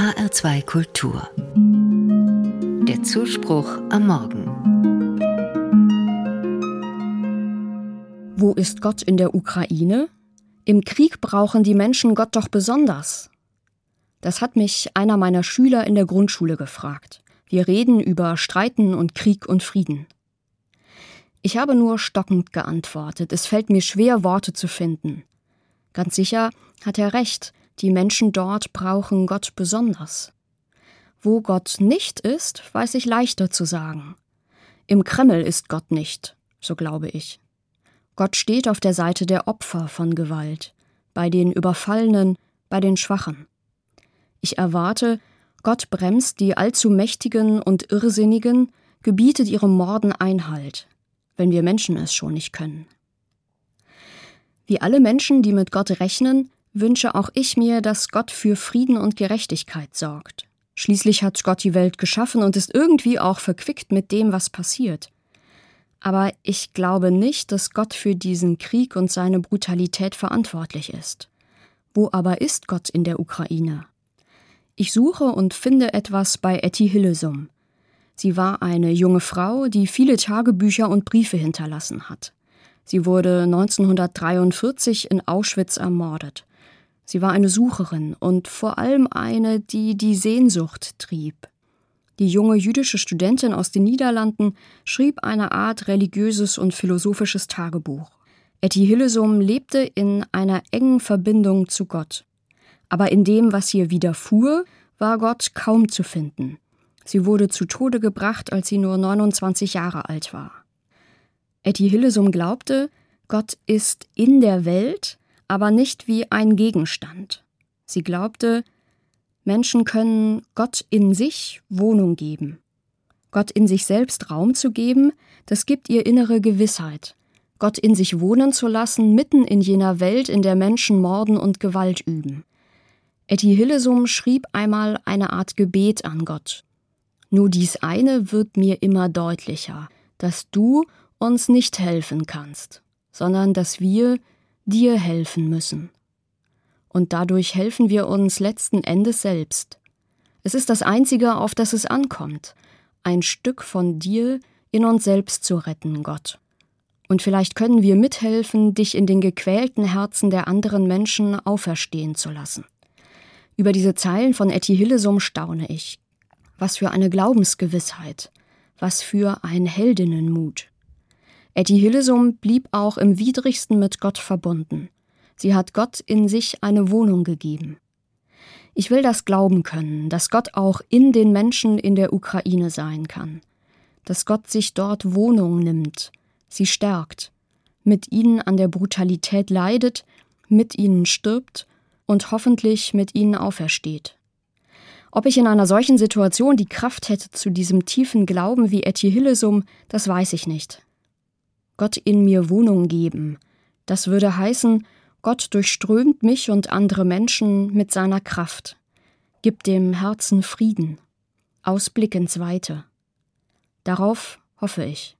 HR2 Kultur. Der Zuspruch am Morgen. Wo ist Gott in der Ukraine? Im Krieg brauchen die Menschen Gott doch besonders. Das hat mich einer meiner Schüler in der Grundschule gefragt. Wir reden über Streiten und Krieg und Frieden. Ich habe nur stockend geantwortet. Es fällt mir schwer, Worte zu finden. Ganz sicher hat er recht, die Menschen dort brauchen Gott besonders. Wo Gott nicht ist, weiß ich leichter zu sagen. Im Kreml ist Gott nicht, so glaube ich. Gott steht auf der Seite der Opfer von Gewalt, bei den Überfallenen, bei den Schwachen. Ich erwarte, Gott bremst die allzu Mächtigen und Irrsinnigen, gebietet ihrem Morden Einhalt, wenn wir Menschen es schon nicht können. Wie alle Menschen, die mit Gott rechnen, wünsche auch ich mir, dass Gott für Frieden und Gerechtigkeit sorgt. Schließlich hat Gott die Welt geschaffen und ist irgendwie auch verquickt mit dem, was passiert. Aber ich glaube nicht, dass Gott für diesen Krieg und seine Brutalität verantwortlich ist. Wo aber ist Gott in der Ukraine? Ich suche und finde etwas bei Etty Hillesum. Sie war eine junge Frau, die viele Tagebücher und Briefe hinterlassen hat. Sie wurde 1943 in Auschwitz ermordet. Sie war eine Sucherin und vor allem eine, die die Sehnsucht trieb. Die junge jüdische Studentin aus den Niederlanden schrieb eine Art religiöses und philosophisches Tagebuch. Etty Hillesum lebte in einer engen Verbindung zu Gott. Aber in dem, was ihr widerfuhr, war Gott kaum zu finden. Sie wurde zu Tode gebracht, als sie nur 29 Jahre alt war. Etty Hillesum glaubte, Gott ist in der Welt, aber nicht wie ein Gegenstand. Sie glaubte, Menschen können Gott in sich Wohnung geben. Gott in sich selbst Raum zu geben, das gibt ihr innere Gewissheit. Gott in sich wohnen zu lassen, mitten in jener Welt, in der Menschen morden und Gewalt üben. Etty Hillesum schrieb einmal eine Art Gebet an Gott. Nur dies eine wird mir immer deutlicher, dass du uns nicht helfen kannst, sondern dass wir dir helfen müssen. Und dadurch helfen wir uns letzten Endes selbst. Es ist das Einzige, auf das es ankommt, ein Stück von dir in uns selbst zu retten, Gott. Und vielleicht können wir mithelfen, dich in den gequälten Herzen der anderen Menschen auferstehen zu lassen. Über diese Zeilen von Etty Hillesum staune ich. Was für eine Glaubensgewissheit, was für ein Heldinnenmut. Etty Hillesum blieb auch im widrigsten mit Gott verbunden. Sie hat Gott in sich eine Wohnung gegeben. Ich will das glauben können, dass Gott auch in den Menschen in der Ukraine sein kann, dass Gott sich dort Wohnung nimmt, sie stärkt, mit ihnen an der Brutalität leidet, mit ihnen stirbt und hoffentlich mit ihnen aufersteht. Ob ich in einer solchen Situation die Kraft hätte zu diesem tiefen Glauben wie Etty Hillesum, das weiß ich nicht. Gott in mir Wohnung geben. Das würde heißen, Gott durchströmt mich und andere Menschen mit seiner Kraft, gibt dem Herzen Frieden, Ausblick ins Weite. Darauf hoffe ich.